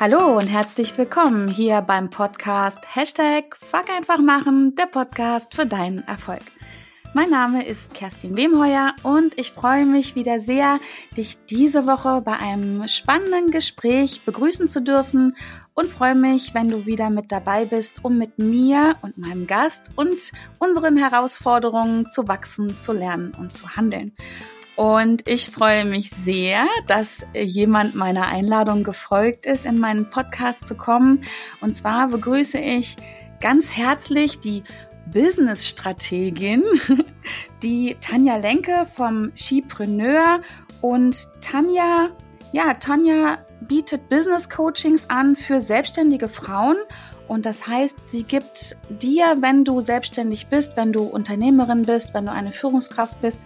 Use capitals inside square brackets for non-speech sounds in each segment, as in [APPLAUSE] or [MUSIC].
Hallo und herzlich willkommen hier beim Podcast Hashtag Fuck einfach machen, der Podcast für deinen Erfolg. Mein Name ist Kerstin Wemheuer und ich freue mich wieder sehr, dich diese Woche bei einem spannenden Gespräch begrüßen zu dürfen und freue mich, wenn du wieder mit dabei bist, um mit mir und meinem Gast und unseren Herausforderungen zu wachsen, zu lernen und zu handeln. Und ich freue mich sehr, dass jemand meiner Einladung gefolgt ist, in meinen Podcast zu kommen. Und zwar begrüße ich ganz herzlich die Business-Strategin, [LAUGHS] die Tanja Lenke vom Skipreneur. Und Tanja, ja, Tanja bietet Business Coachings an für selbstständige Frauen und das heißt, sie gibt dir, wenn du selbstständig bist, wenn du Unternehmerin bist, wenn du eine Führungskraft bist,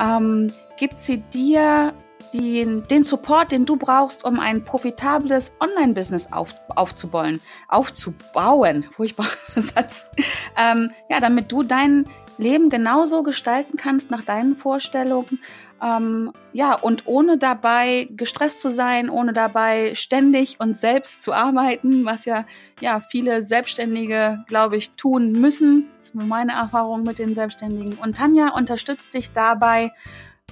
ähm, gibt sie dir den, den Support, den du brauchst, um ein profitables Online-Business auf, aufzubauen, aufzubauen, furchtbarer [LAUGHS] Satz, ähm, ja, damit du dein Leben genauso gestalten kannst nach deinen Vorstellungen ähm, ja, und ohne dabei gestresst zu sein, ohne dabei ständig und selbst zu arbeiten, was ja, ja viele Selbstständige, glaube ich, tun müssen. Das ist meine Erfahrung mit den Selbstständigen. Und Tanja unterstützt dich dabei,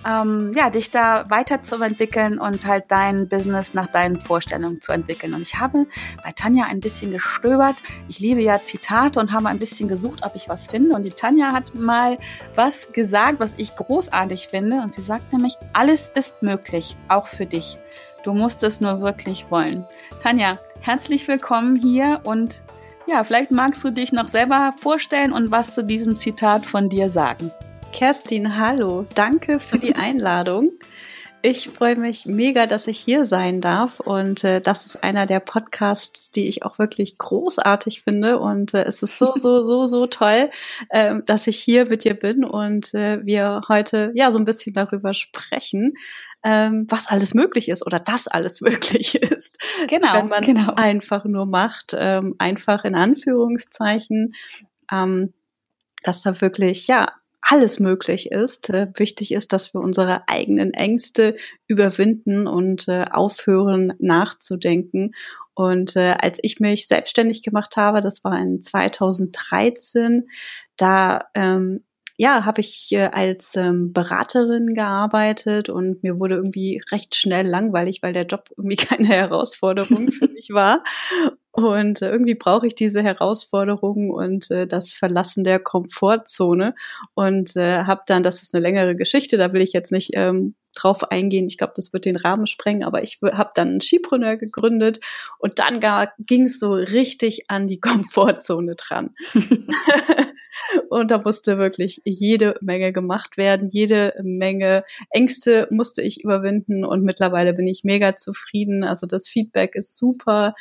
ähm, ja, dich da weiterzuentwickeln und halt dein Business nach deinen Vorstellungen zu entwickeln. Und ich habe bei Tanja ein bisschen gestöbert. Ich liebe ja Zitate und habe ein bisschen gesucht, ob ich was finde. Und die Tanja hat mal was gesagt, was ich großartig finde. Und sie sagt nämlich, alles ist möglich, auch für dich. Du musst es nur wirklich wollen. Tanja, herzlich willkommen hier und ja, vielleicht magst du dich noch selber vorstellen und was zu diesem Zitat von dir sagen. Kerstin, hallo. Danke für die [LAUGHS] Einladung. Ich freue mich mega, dass ich hier sein darf und äh, das ist einer der Podcasts, die ich auch wirklich großartig finde und äh, es ist so, so, [LAUGHS] so, so toll, äh, dass ich hier mit dir bin und äh, wir heute ja so ein bisschen darüber sprechen, ähm, was alles möglich ist oder dass alles [LAUGHS] möglich ist. Genau. Wenn man genau. einfach nur macht, ähm, einfach in Anführungszeichen, ähm, dass da wirklich, ja, alles möglich ist. Äh, wichtig ist, dass wir unsere eigenen Ängste überwinden und äh, aufhören nachzudenken. Und äh, als ich mich selbstständig gemacht habe, das war in 2013, da ähm, ja, habe ich äh, als ähm, Beraterin gearbeitet und mir wurde irgendwie recht schnell langweilig, weil der Job irgendwie [LAUGHS] keine Herausforderung für [LAUGHS] mich war. Und äh, irgendwie brauche ich diese Herausforderung und äh, das Verlassen der Komfortzone. Und äh, habe dann, das ist eine längere Geschichte, da will ich jetzt nicht ähm, drauf eingehen. Ich glaube, das wird den Rahmen sprengen, aber ich habe dann einen Skipreneur gegründet und dann ging es so richtig an die [LAUGHS] Komfortzone dran. [LAUGHS] Und da musste wirklich jede Menge gemacht werden, jede Menge Ängste musste ich überwinden und mittlerweile bin ich mega zufrieden. Also das Feedback ist super.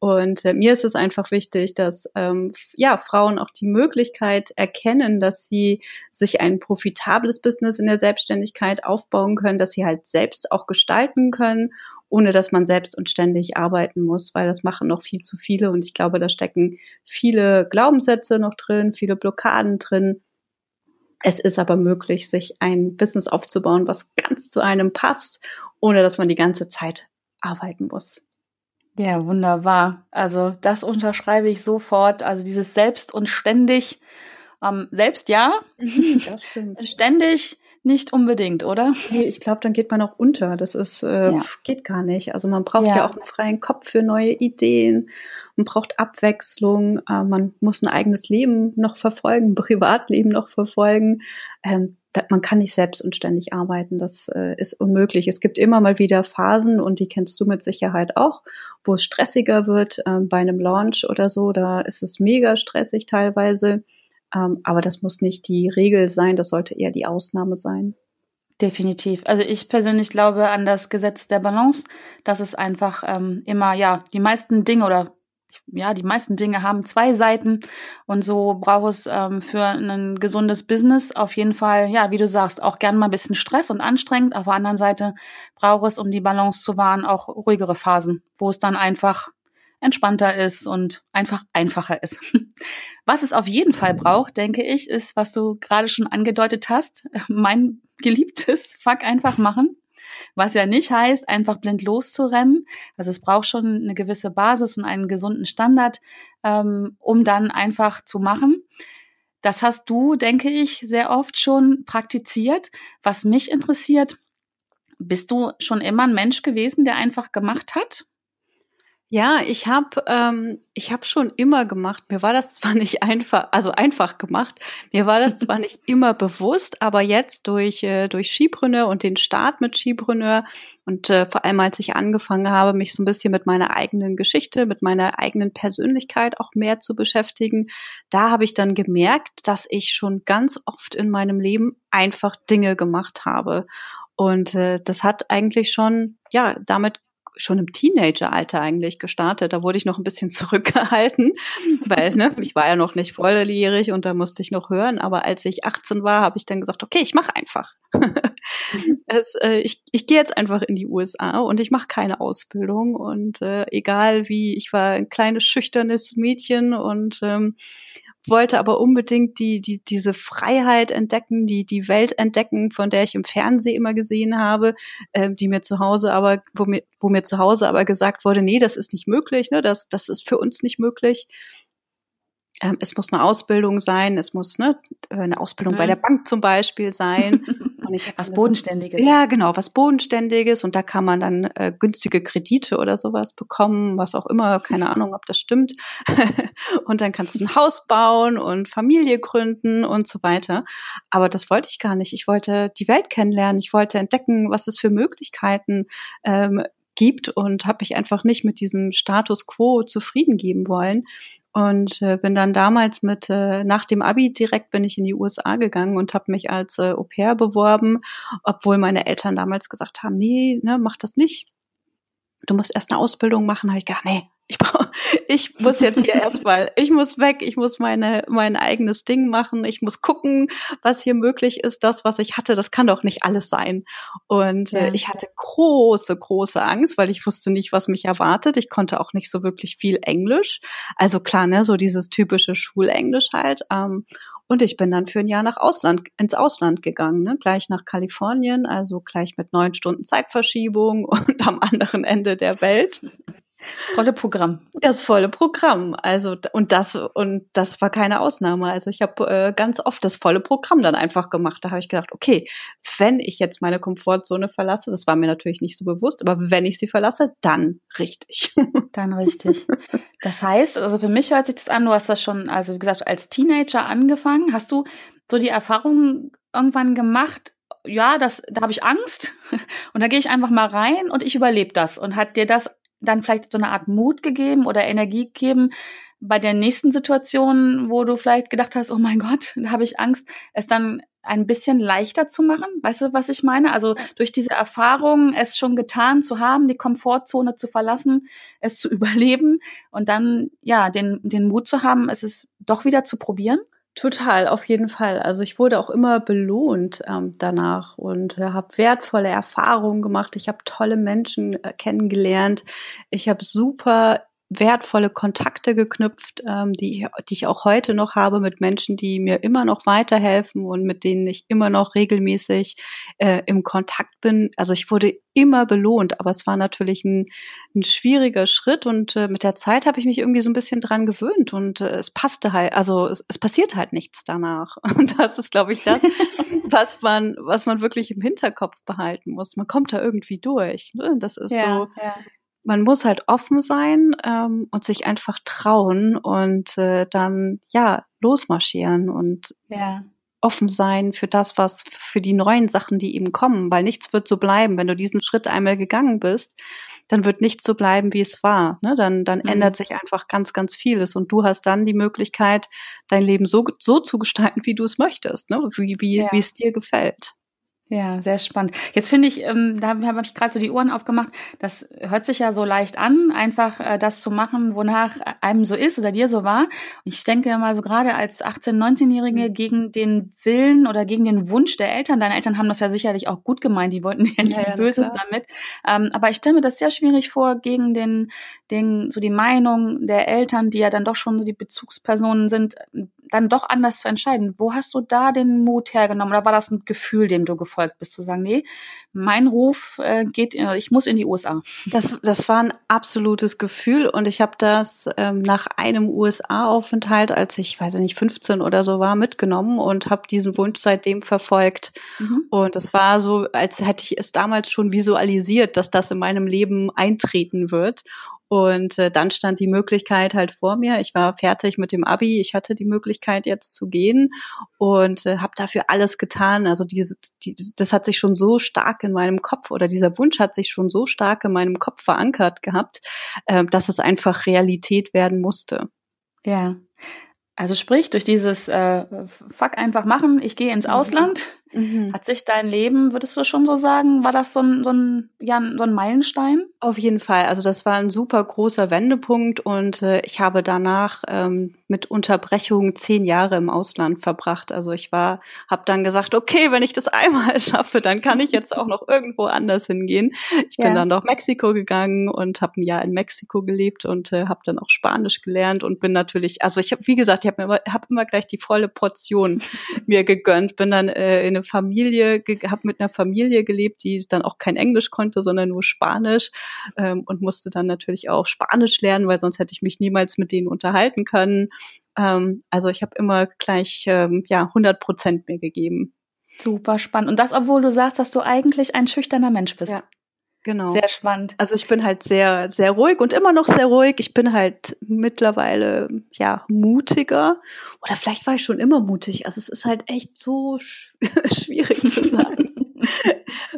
Und äh, mir ist es einfach wichtig, dass ähm, ja Frauen auch die Möglichkeit erkennen, dass sie sich ein profitables Business in der Selbstständigkeit aufbauen können, dass sie halt selbst auch gestalten können ohne dass man selbst und ständig arbeiten muss, weil das machen noch viel zu viele und ich glaube, da stecken viele Glaubenssätze noch drin, viele Blockaden drin. Es ist aber möglich, sich ein Business aufzubauen, was ganz zu einem passt, ohne dass man die ganze Zeit arbeiten muss. Ja, wunderbar. Also das unterschreibe ich sofort. Also dieses selbst und ständig, ähm, selbst ja, [LAUGHS] das [LAUGHS] stimmt. ständig nicht unbedingt, oder? Nee, ich glaube, dann geht man auch unter. Das ist, äh, ja. geht gar nicht. Also man braucht ja. ja. auch einen freien Kopf für neue Ideen. Man braucht Abwechslung. Äh, man muss ein eigenes Leben noch verfolgen, [LAUGHS] Privatleben noch verfolgen. Ähm, man kann nicht selbst und ständig arbeiten. Das äh, ist unmöglich. Es gibt immer mal wieder Phasen und die kennst du mit Sicherheit auch, wo es stressiger wird äh, bei einem Launch oder so. Da ist es mega stressig teilweise. Ähm, aber das muss nicht die Regel sein, das sollte eher die Ausnahme sein. Definitiv. Also ich persönlich glaube an das Gesetz der Balance, dass es einfach ähm, immer, ja, die meisten Dinge oder ja, die meisten Dinge haben zwei Seiten und so braucht es ähm, für ein gesundes Business auf jeden Fall, ja, wie du sagst, auch gern mal ein bisschen Stress und anstrengend. Auf der anderen Seite braucht es, um die Balance zu wahren, auch ruhigere Phasen, wo es dann einfach entspannter ist und einfach einfacher ist. [LAUGHS] Was es auf jeden Fall braucht, denke ich, ist, was du gerade schon angedeutet hast, [LAUGHS] mein geliebtes Fuck einfach machen. Was ja nicht heißt, einfach blind loszurennen. Also es braucht schon eine gewisse Basis und einen gesunden Standard, ähm, um dann einfach zu machen. Das hast du, denke ich, sehr oft schon praktiziert. Was mich interessiert, bist du schon immer ein Mensch gewesen, der einfach gemacht hat? Ja, ich habe ähm, ich habe schon immer gemacht. Mir war das [LAUGHS] zwar nicht einfach, also einfach gemacht. Mir war das zwar nicht immer bewusst, aber jetzt durch äh, durch Skipreneur und den Start mit Skipreneur und äh, vor allem als ich angefangen habe, mich so ein bisschen mit meiner eigenen Geschichte, mit meiner eigenen Persönlichkeit auch mehr zu beschäftigen, da habe ich dann gemerkt, dass ich schon ganz oft in meinem Leben einfach Dinge gemacht habe. Und äh, das hat eigentlich schon ja damit schon im Teenageralter eigentlich gestartet. Da wurde ich noch ein bisschen [LAUGHS] zurückgehalten, weil ne, ich war ja noch nicht volljährig und da musste ich noch hören. Aber als ich 18 war, habe ich dann gesagt, okay, ich mache einfach. [LAUGHS] es, äh, ich ich gehe jetzt einfach in die USA und ich mache keine Ausbildung. Und äh, egal wie, ich war ein kleines, schüchternes Mädchen und ähm, wollte aber unbedingt die, die, diese Freiheit entdecken, die, die Welt entdecken, von der ich im Fernsehen immer gesehen habe, äh, die mir zu Hause aber, wo mir, wo mir zu Hause aber gesagt wurde, nee, das ist nicht möglich, ne, das, das ist für uns nicht möglich. Ähm, es muss eine Ausbildung sein, es muss ne, eine Ausbildung mhm. bei der Bank zum Beispiel sein. [LAUGHS] was Bodenständiges. Ja, genau, was Bodenständiges. Und da kann man dann äh, günstige Kredite oder sowas bekommen, was auch immer, keine [LAUGHS] Ahnung, ob das stimmt. [LAUGHS] und dann kannst du ein Haus bauen und Familie gründen und so weiter. Aber das wollte ich gar nicht. Ich wollte die Welt kennenlernen. Ich wollte entdecken, was es für Möglichkeiten ähm, gibt und habe mich einfach nicht mit diesem Status quo zufrieden geben wollen und äh, bin dann damals mit äh, nach dem Abi direkt bin ich in die USA gegangen und habe mich als äh, Au pair beworben, obwohl meine Eltern damals gesagt haben, nee, ne, mach das nicht. Du musst erst eine Ausbildung machen. Habe ich gedacht, nee, ich brauche, ich muss jetzt hier erstmal, ich muss weg, ich muss meine, mein eigenes Ding machen, ich muss gucken, was hier möglich ist. Das, was ich hatte, das kann doch nicht alles sein. Und äh, ja. äh, ich hatte große, große Angst, weil ich wusste nicht, was mich erwartet. Ich konnte auch nicht so wirklich viel Englisch. Also klar, ne, so dieses typische Schulenglisch halt. Ähm, und ich bin dann für ein Jahr nach Ausland, ins Ausland gegangen, ne? gleich nach Kalifornien, also gleich mit neun Stunden Zeitverschiebung [LAUGHS] und am anderen Ende der Welt. Das volle Programm. Das volle Programm. Also und das und das war keine Ausnahme. Also ich habe äh, ganz oft das volle Programm dann einfach gemacht. Da habe ich gedacht, okay, wenn ich jetzt meine Komfortzone verlasse, das war mir natürlich nicht so bewusst, aber wenn ich sie verlasse, dann richtig. [LAUGHS] Dann richtig. Das heißt, also für mich hört sich das an, du hast das schon, also wie gesagt, als Teenager angefangen. Hast du so die Erfahrung irgendwann gemacht, ja, das, da habe ich Angst [LAUGHS] und da gehe ich einfach mal rein und ich überlebe das. Und hat dir das dann vielleicht so eine Art Mut gegeben oder Energie gegeben bei der nächsten Situation, wo du vielleicht gedacht hast, oh mein Gott, da habe ich Angst, es dann ein bisschen leichter zu machen? Weißt du, was ich meine? Also durch diese Erfahrung, es schon getan zu haben, die Komfortzone zu verlassen, es zu [LAUGHS] überleben und dann ja den, den Mut zu haben, es ist doch wieder zu probieren? Total, auf jeden Fall. Also ich wurde auch immer belohnt ähm, danach und äh, habe wertvolle Erfahrungen gemacht. Ich habe tolle Menschen äh, kennengelernt. Ich habe super wertvolle Kontakte geknüpft, ähm, die, die ich auch heute noch habe mit Menschen, die mir immer noch weiterhelfen und mit denen ich immer noch regelmäßig äh, im Kontakt bin. Also ich wurde immer belohnt, aber es war natürlich ein, ein schwieriger Schritt und äh, mit der Zeit habe ich mich irgendwie so ein bisschen dran gewöhnt und äh, es passte halt, also es, es passiert halt nichts danach. [LAUGHS] Und das ist, glaube ich, das, [LAUGHS] was man, was man wirklich im Hinterkopf behalten muss. Man kommt da irgendwie durch. Ne? Das ist ja, so. Ja man muss halt offen sein ähm, und sich einfach trauen und äh, dann ja losmarschieren und ja. offen sein für das, was für die neuen Sachen, die eben kommen, weil nichts wird so bleiben. Wenn du diesen Schritt einmal gegangen bist, dann wird nichts so bleiben, wie es war. Ne? Dann, dann mhm. ändert sich einfach ganz, ganz vieles und du hast dann die Möglichkeit, dein Leben so, so zu gestalten, wie du es möchtest, ne? wie, wie, ja. wie es dir gefällt. Ja, sehr spannend. Jetzt finde ich, ähm, da habe ich gerade so die Ohren aufgemacht. Das hört sich ja so leicht an, einfach äh, das zu machen, wonach einem so ist oder dir so war. Und ich denke mal so gerade als 18-, 19-Jährige mhm. gegen den Willen oder gegen den Wunsch der Eltern. Deine Eltern haben das ja sicherlich auch gut gemeint. Die wollten [LAUGHS] ja nichts ja, ja, Böses klar. damit. Ähm, aber ich stelle mir das sehr schwierig vor, gegen den, den, so die Meinung der Eltern, die ja dann doch schon so die Bezugspersonen sind, dann doch anders zu entscheiden. Wo hast du da den Mut hergenommen? Oder war das ein Gefühl, dem du gefolgt bist, zu sagen, nee, mein Ruf äh, geht, in, ich muss in die USA? Das, das war ein absolutes Gefühl und ich habe das ähm, nach einem USA-Aufenthalt, als ich, weiß ich nicht, 15 oder so war, mitgenommen und habe diesen Wunsch seitdem verfolgt. Mhm. Und es war so, als hätte ich es damals schon visualisiert, dass das in meinem Leben eintreten wird. Und äh, dann stand die Möglichkeit halt vor mir. Ich war fertig mit dem Abi. Ich hatte die Möglichkeit jetzt zu gehen und äh, habe dafür alles getan. Also diese, die, das hat sich schon so stark in meinem Kopf oder dieser Wunsch hat sich schon so stark in meinem Kopf verankert gehabt, äh, dass es einfach Realität werden musste. Ja. Also sprich, durch dieses äh, Fuck einfach machen, ich gehe ins mhm. Ausland, Mhm. Hat sich dein Leben, würdest du schon so sagen, war das so ein, so ein, ja, so ein Meilenstein? Auf jeden Fall. Also das war ein super großer Wendepunkt und äh, ich habe danach ähm, mit Unterbrechungen zehn Jahre im Ausland verbracht. Also ich war, habe dann gesagt, okay, wenn ich das einmal [LAUGHS] schaffe, dann kann ich jetzt auch noch irgendwo anders hingehen. Ich ja. bin dann nach Mexiko gegangen und habe ein Jahr in Mexiko gelebt und äh, habe dann auch Spanisch gelernt und bin natürlich, also ich habe, wie gesagt, ich habe immer, hab immer gleich die volle Portion [LAUGHS] mir gegönnt. Bin dann äh, in eine Familie, habe mit einer Familie gelebt, die dann auch kein Englisch konnte, sondern nur Spanisch ähm, und musste dann natürlich auch Spanisch lernen, weil sonst hätte ich mich niemals mit denen unterhalten können. Ähm, also ich habe immer gleich ähm, ja 100 Prozent mir gegeben. Super spannend. Und das, obwohl du sagst, dass du eigentlich ein schüchterner Mensch bist. Ja. Genau. Sehr spannend. Also ich bin halt sehr, sehr ruhig und immer noch sehr ruhig. Ich bin halt mittlerweile, ja, mutiger. Oder vielleicht war ich schon immer mutig. Also es ist halt echt so [LAUGHS] schwierig zu sagen. [LAUGHS]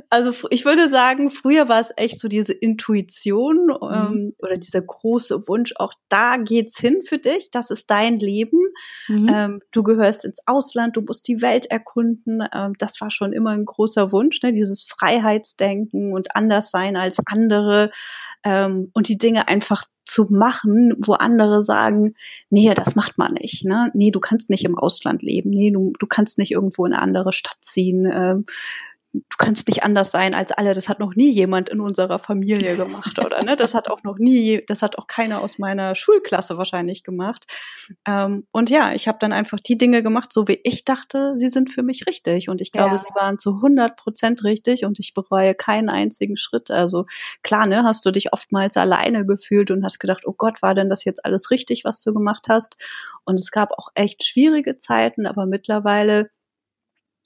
Also ich würde sagen, früher war es echt so diese Intuition mhm. ähm, oder dieser große Wunsch, auch da geht's hin für dich, das ist dein Leben. Mhm. Ähm, du gehörst ins Ausland, du musst die Welt erkunden. Ähm, das war schon immer ein großer Wunsch, ne? dieses Freiheitsdenken und anders sein als andere ähm, und die Dinge einfach zu machen, wo andere sagen, nee, das macht man nicht. Ne? Nee, du kannst nicht im Ausland leben. Nee, du, du kannst nicht irgendwo in eine andere Stadt ziehen. Ähm, du kannst nicht anders sein als alle. Das hat noch nie jemand in unserer Familie gemacht, oder? Ne? Das hat auch noch nie, das hat auch keiner aus meiner Schulklasse wahrscheinlich gemacht. Ähm, und ja, ich habe dann einfach die Dinge gemacht, so wie ich dachte, sie sind für mich richtig. Und ich glaube, ja. sie waren zu 100 Prozent richtig und ich bereue keinen einzigen Schritt. Also klar, ne, hast du dich oftmals alleine gefühlt und hast gedacht, oh Gott, war denn das jetzt alles richtig, was du gemacht hast? Und es gab auch echt schwierige Zeiten, aber mittlerweile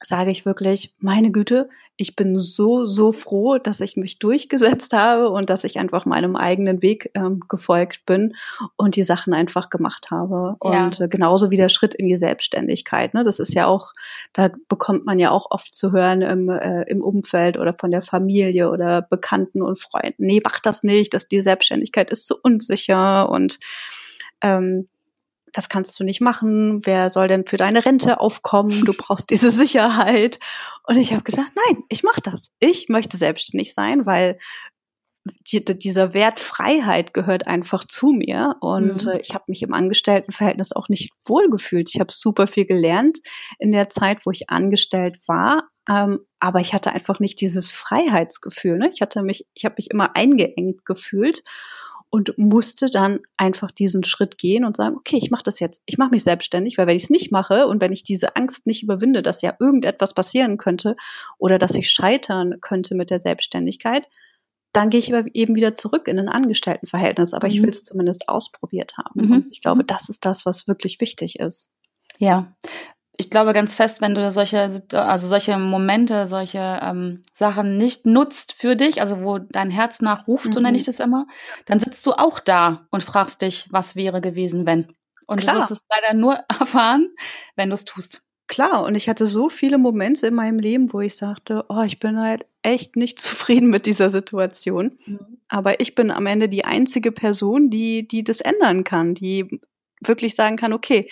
sage ich wirklich, meine Güte, ich bin so, so froh, dass ich mich durchgesetzt habe und dass ich einfach meinem eigenen Weg ähm, gefolgt bin und die Sachen einfach gemacht habe. Ja. Und äh, genauso wie der Schritt in die Selbstständigkeit. Ne? Das ist ja auch, da bekommt man ja auch oft zu hören im, äh, im Umfeld oder von der Familie oder Bekannten und Freunden, nee, mach das nicht, dass die Selbstständigkeit ist zu unsicher und ähm, das kannst du nicht machen, wer soll denn für deine Rente aufkommen, du brauchst diese [LAUGHS] Sicherheit. Und ich habe gesagt, nein, ich mache das. Ich möchte selbstständig sein, weil die, dieser Wert Freiheit gehört einfach zu mir und mhm. äh, ich habe mich im Angestelltenverhältnis auch nicht wohlgefühlt. Ich habe super viel gelernt in der Zeit, wo ich angestellt war, ähm, aber ich hatte einfach nicht dieses Freiheitsgefühl. Ne? Ich hatte mich, ich habe mich immer eingeengt gefühlt und musste dann einfach diesen Schritt gehen und sagen, okay, ich mache das jetzt, ich mache mich selbstständig, weil wenn ich es nicht mache und wenn ich diese Angst nicht überwinde, dass ja irgendetwas passieren könnte oder dass ich scheitern könnte mit der Selbstständigkeit, dann gehe ich eben wieder zurück in ein Angestelltenverhältnis. Aber mhm. ich will es zumindest ausprobiert haben. Mhm. Und ich glaube, mhm. das ist das, was wirklich wichtig ist. Ja, ich glaube ganz fest, wenn du solche, also solche Momente, solche ähm, Sachen nicht nutzt für dich, also wo dein Herz nachruft, mhm. so nenne mhm. ich das immer, dann sitzt du auch da und fragst dich, was wäre gewesen, wenn. Und Klar. du wirst es leider nur [LAUGHS] erfahren, wenn du es tust. Klar, und ich hatte so viele Momente in meinem Leben, wo ich sagte, oh, ich bin halt echt nicht [LAUGHS] zufrieden mit dieser Situation. Mhm. Aber ich bin am Ende die einzige Person, die, die das ändern kann, die wirklich sagen kann, okay,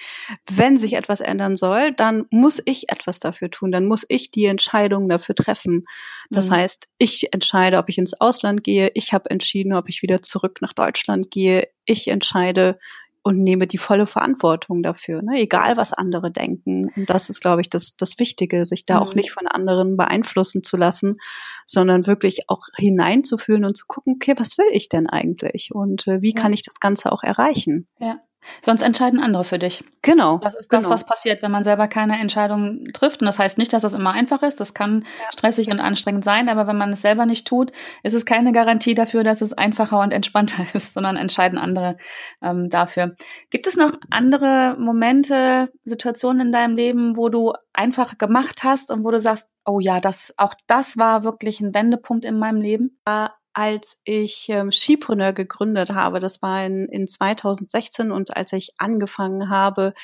wenn sich etwas ändern soll, dann muss ich etwas dafür tun, dann muss ich die Entscheidung dafür treffen. Das mhm. heißt, ich entscheide, ob ich ins Ausland gehe, ich habe entschieden, ob ich wieder zurück nach Deutschland gehe, ich entscheide und nehme die volle Verantwortung dafür, ne? egal was andere denken. Und das ist, glaube ich, das, das Wichtige, sich da mhm. auch nicht von anderen beeinflussen zu lassen, sondern wirklich auch hineinzufühlen und zu gucken, okay, was will ich denn eigentlich und äh, wie ja. kann ich das Ganze auch erreichen? Ja. Sonst entscheiden andere für dich. Genau. Das ist das, genau. was passiert, wenn man selber keine Entscheidung trifft. Und das heißt nicht, dass das immer einfach ist. Das kann ja. stressig und anstrengend sein. Aber wenn man es selber nicht tut, ist es keine Garantie dafür, dass es einfacher und entspannter [LAUGHS] ist, sondern entscheiden andere ähm, dafür. Gibt es noch andere Momente, Situationen in deinem Leben, wo du einfach gemacht hast und wo du sagst, oh ja, das, auch das war wirklich ein Wendepunkt in meinem Leben? Als ich ähm, Skipreneur gegründet habe, das war in, in 2016 und als ich angefangen habe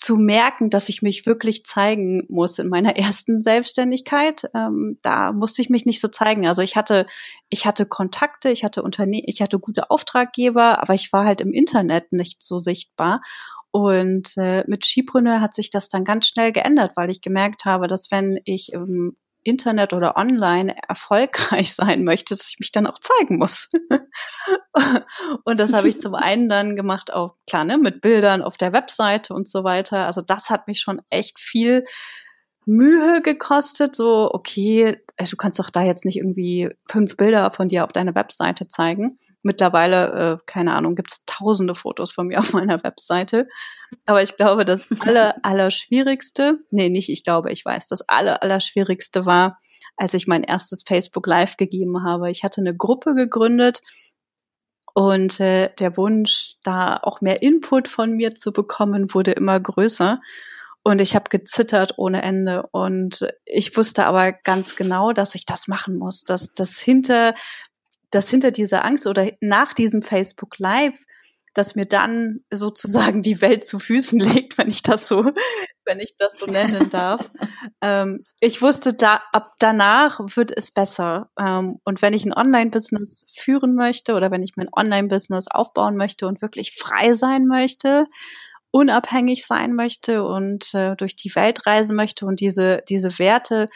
zu merken, dass ich mich wirklich zeigen muss in meiner [LAUGHS] ersten Selbstständigkeit, ähm, da musste ich mich nicht so zeigen. Also ich hatte, ich hatte Kontakte, ich hatte Unternehmen, ich hatte gute Auftraggeber, aber ich war halt im Internet nicht so sichtbar. Und äh, mit Skipreneur hat sich das dann ganz schnell geändert, weil ich gemerkt habe, dass wenn ich im Internet oder online erfolgreich [LAUGHS] sein möchte, dass ich mich dann auch zeigen muss. [LAUGHS] und das habe ich zum einen dann gemacht, auch klar, ne, mit Bildern auf der Webseite und so weiter. Also das hat mich schon echt viel Mühe gekostet, so, okay, äh, du kannst doch da jetzt nicht irgendwie fünf Bilder von dir auf deiner Webseite zeigen. Mittlerweile, äh, keine Ahnung, gibt es tausende Fotos von mir auf meiner Webseite. Aber ich glaube, das [LAUGHS] aller, aller schwierigste, nee, nicht ich glaube, ich weiß, das aller, aller schwierigste war, als ich mein erstes Facebook Live gegeben habe. Ich hatte eine Gruppe gegründet und äh, der Wunsch, da auch mehr Input von mir zu bekommen, wurde immer größer. Und ich habe gezittert ohne Ende. Und ich wusste aber ganz genau, dass ich das machen muss, dass das hinter dass hinter dieser Angst oder nach diesem Facebook Live, dass mir dann sozusagen die Welt zu Füßen [LAUGHS] legt, wenn ich das so, wenn ich das so nennen darf. [LAUGHS] ähm, ich wusste, da ab danach wird es besser. Ähm, und wenn ich ein Online-Business führen möchte oder wenn ich mein Online-Business aufbauen möchte und wirklich frei sein möchte, unabhängig sein möchte und äh, durch die Welt reisen möchte und diese diese Werte,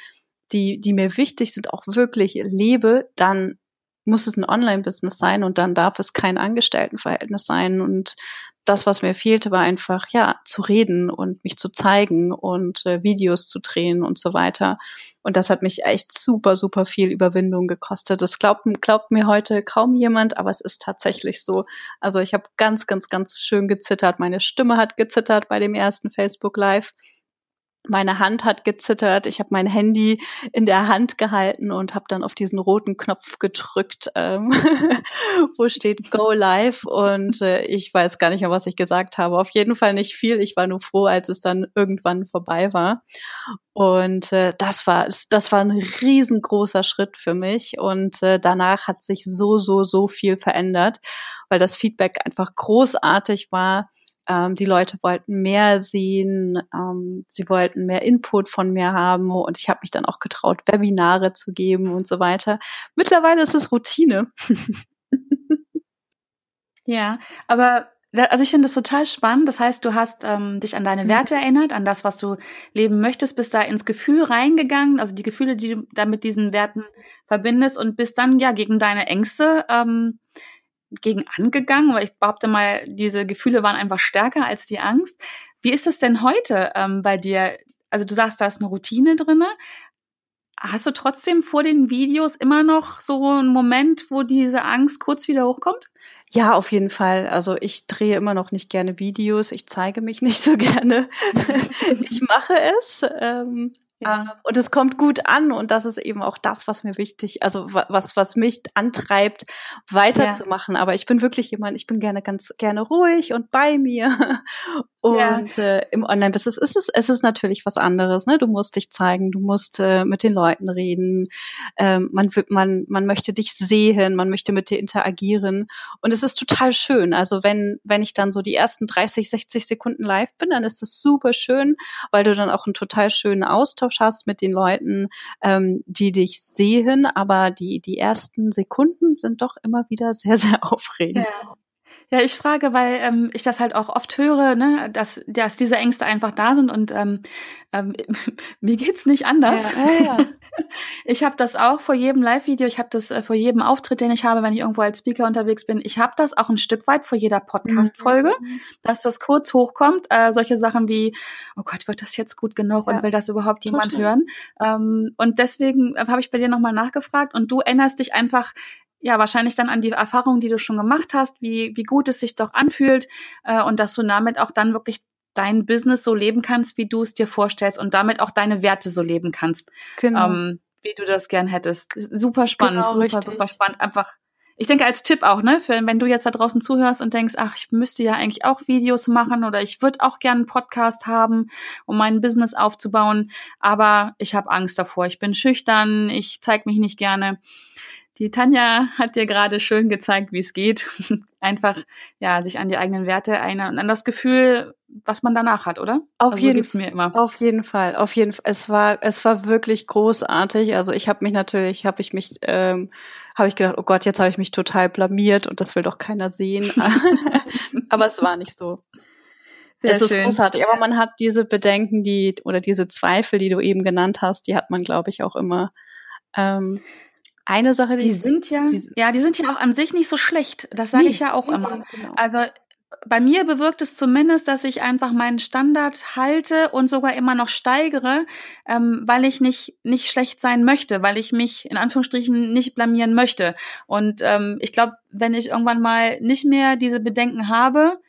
die die mir wichtig sind, auch wirklich lebe, dann muss es ein Online-Business sein und dann darf es kein Angestelltenverhältnis sein. Und das, was mir fehlte, war einfach, ja, zu reden und mich zu zeigen und äh, Videos zu drehen und so weiter. Und das hat mich echt super, super viel Überwindung gekostet. Das glaubt, glaubt mir heute kaum jemand, aber es ist tatsächlich so. Also ich habe ganz, ganz, ganz schön gezittert. Meine Stimme hat gezittert bei dem ersten Facebook Live. Meine Hand hat gezittert, ich habe mein Handy in der Hand gehalten und habe dann auf diesen roten Knopf gedrückt, ähm, [LAUGHS] wo steht Go Live und äh, ich weiß gar nicht mehr, was ich gesagt habe. Auf jeden Fall nicht viel. Ich war nur froh, als es dann irgendwann vorbei war. Und äh, das war das war ein riesengroßer Schritt für mich und äh, danach hat sich so so so viel verändert, weil das Feedback einfach großartig war ähm, die Leute wollten mehr sehen, ähm, sie wollten mehr Input von mir haben und ich habe mich dann auch getraut, Webinare zu geben und so weiter. Mittlerweile ist es Routine. [LAUGHS] ja, aber also ich finde das total spannend. Das heißt, du hast ähm, dich an deine mhm. Werte erinnert, an das, was du leben möchtest, bist da ins Gefühl reingegangen, also die Gefühle, die du da mit diesen Werten verbindest und bist dann ja gegen deine Ängste ähm, gegen angegangen, weil ich behaupte mal, diese Gefühle waren einfach stärker als die Angst. Wie ist es denn heute ähm, bei dir? Also du sagst, da ist eine Routine drinne. Hast du trotzdem vor den Videos immer noch so einen Moment, wo diese Angst kurz wieder hochkommt? Ja, auf jeden Fall. Also ich drehe immer noch nicht gerne Videos. Ich zeige mich nicht so [LAUGHS] gerne. ich mache es. Ähm, ja. Ähm, und es kommt gut an und das ist eben auch das, was mir wichtig, also was, was mich antreibt, weiterzumachen. Ja. Aber ich bin wirklich jemand, ich bin gerne ganz gerne ruhig und bei mir. [LAUGHS] Und ja. äh, im Online-Business ist es, es ist natürlich was anderes. Ne? Du musst dich zeigen, du musst äh, mit den Leuten reden, ähm, man, man, man möchte dich sehen, man möchte mit dir interagieren. Und es ist total schön. Also wenn, wenn ich dann so die ersten 30, 60 Sekunden live bin, dann ist es super schön, weil du dann auch einen total schönen Austausch hast mit den Leuten, ähm, die dich sehen. Aber die, die ersten Sekunden sind doch immer wieder sehr, sehr [LAUGHS] aufregend. Ja. Ja, ich frage, weil ähm, ich das halt auch oft höre, ne, dass, dass diese Ängste einfach da sind und ähm, ähm, [LAUGHS] mir geht's nicht anders. Ja, ja, ja. [LAUGHS] ich habe das auch vor jedem Live-Video, ich habe das äh, vor jedem Auftritt, den ich habe, wenn ich irgendwo als Speaker unterwegs bin. Ich habe das auch ein Stück weit vor jeder Podcast-Folge, mhm. dass das kurz hochkommt. Äh, solche Sachen wie, oh Gott, wird das jetzt gut genug und will das überhaupt jemand Total. hören? Ähm, und deswegen habe ich bei dir nochmal nachgefragt und du erinnerst dich einfach ja, wahrscheinlich dann an die Erfahrungen, die du schon gemacht hast, wie, wie gut es sich doch anfühlt äh, und dass du damit auch dann wirklich dein Business so leben kannst, wie du es dir vorstellst und damit auch deine Werte so leben kannst. Genau. Ähm, wie du das gern hättest. Super spannend, genau, super, richtig. super spannend. Einfach ich denke als Tipp auch, ne, für, wenn du jetzt da draußen zuhörst und denkst, ach, ich müsste ja eigentlich auch Videos machen oder ich würde auch gerne einen Podcast haben, um mein Business aufzubauen, aber ich habe Angst davor. Ich bin schüchtern, ich zeige mich nicht gerne. Die Tanja hat dir gerade schön gezeigt, wie es geht. [LAUGHS] Einfach, ja, sich an die eigenen Werte erinnern und an das Gefühl, was man danach hat, oder? Auf also jeden, so mir immer. Auf jeden Fall, auf jeden Fall. Es war, es war wirklich großartig. Also ich habe mich natürlich, habe ich mich, ähm, habe ich gedacht, oh Gott, jetzt habe ich mich total blamiert und das will doch keiner sehen. [LAUGHS] Aber es war nicht so. Sehr es schön. ist großartig. Aber man hat diese Bedenken, die oder diese Zweifel, die du eben genannt hast, die hat man, glaube ich, auch immer. Ähm, eine Sache, die, die sind ja, die, ja, die sind ja auch an sich nicht so schlecht. Das sage nee, ich ja auch immer. Genau. Also bei mir bewirkt es zumindest, dass ich einfach meinen Standard halte und sogar immer noch steigere, ähm, weil ich nicht nicht schlecht sein möchte, weil ich mich in Anführungsstrichen nicht blamieren möchte. Und ähm, ich glaube, wenn ich irgendwann mal nicht mehr diese Bedenken habe,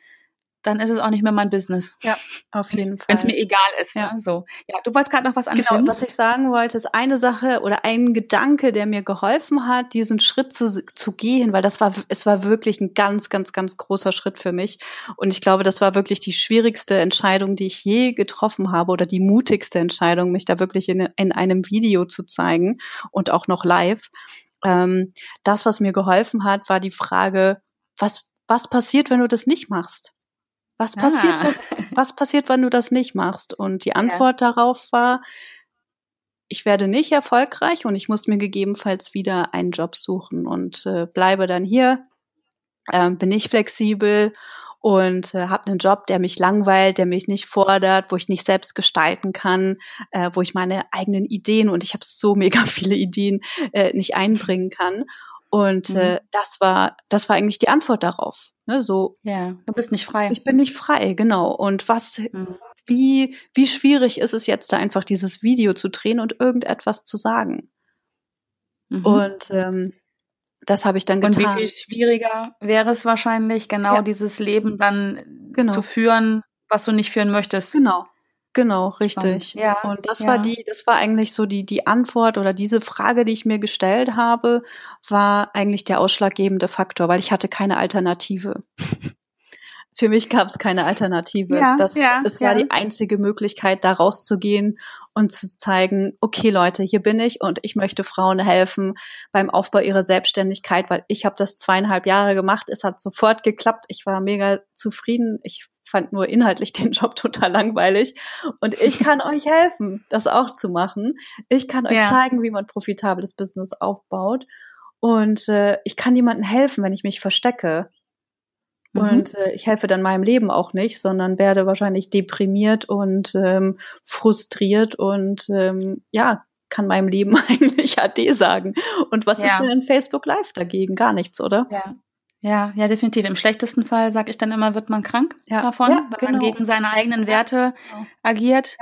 dann ist es auch nicht mehr mein Business. Ja, auf jeden [LAUGHS] Fall. Wenn es mir egal ist. Ja. Ne? So. Ja, du wolltest gerade noch was anfügen. Genau, was ich sagen wollte, ist eine Sache oder ein Gedanke, der mir geholfen hat, diesen Schritt zu, zu gehen, weil das war, es war wirklich ein ganz, ganz, ganz großer Schritt für mich. Und ich glaube, das war wirklich die schwierigste Entscheidung, die ich je getroffen habe oder die mutigste Entscheidung, mich da wirklich in, in einem Video zu zeigen und auch noch live. Ähm, das, was mir geholfen hat, war die Frage, was, was passiert, wenn du das nicht machst? Was ah. passiert, wenn, [LAUGHS] was passiert, wenn du das nicht machst? Und die Antwort ja. darauf war, ich werde nicht erfolgreich und ich muss mir gegebenenfalls wieder einen Job suchen und äh, bleibe dann hier, äh, bin nicht flexibel und äh, habe einen Job, der mich langweilt, der mich nicht fordert, wo ich nicht selbst gestalten kann, äh, wo ich meine eigenen Ideen und ich habe so mega [LAUGHS] viele Ideen äh, nicht einbringen kann. Und mhm. äh, das war, das war eigentlich die Antwort darauf. Ne, so. Ja, du bist nicht frei. Ich bin nicht frei, genau. Und was, mhm. wie, wie schwierig ist es jetzt da einfach dieses Video zu drehen und irgendetwas zu sagen? Mhm. Und ähm, das habe ich dann getan. Und wie viel schwieriger wäre es wahrscheinlich, genau ja. dieses Leben dann genau. zu führen, was du nicht führen möchtest. Genau. Genau, richtig. Ja, und das ja. war die, das war eigentlich so die, die Antwort oder diese Frage, die ich mir gestellt habe, war eigentlich der ausschlaggebende Faktor, weil ich hatte keine Alternative. [LAUGHS] Für mich gab es keine Alternative. Ja, das, ja, es war ja. die einzige Möglichkeit, da rauszugehen und zu zeigen, okay Leute, hier bin ich und ich möchte Frauen helfen beim Aufbau ihrer Selbstständigkeit, weil ich habe das zweieinhalb Jahre gemacht. Es hat sofort geklappt. Ich war mega zufrieden. Ich fand nur inhaltlich [LAUGHS] den Job total langweilig. Und ich kann [LAUGHS] euch helfen, das auch zu machen. Ich kann euch ja. zeigen, wie man profitables Business aufbaut. Und äh, ich kann jemandem helfen, wenn ich mich verstecke. Mhm. Und äh, ich helfe dann meinem Leben auch nicht, sondern werde wahrscheinlich deprimiert und ähm, frustriert und ähm, ja, kann meinem Leben [LAUGHS] eigentlich AD sagen. Und was ja. ist denn in Facebook Live dagegen? Gar nichts, oder? Ja. Ja, ja, definitiv. Im schlechtesten Fall, sage ich dann immer, wird man krank ja. davon, ja, wenn genau. man gegen seine eigenen Werte genau. agiert.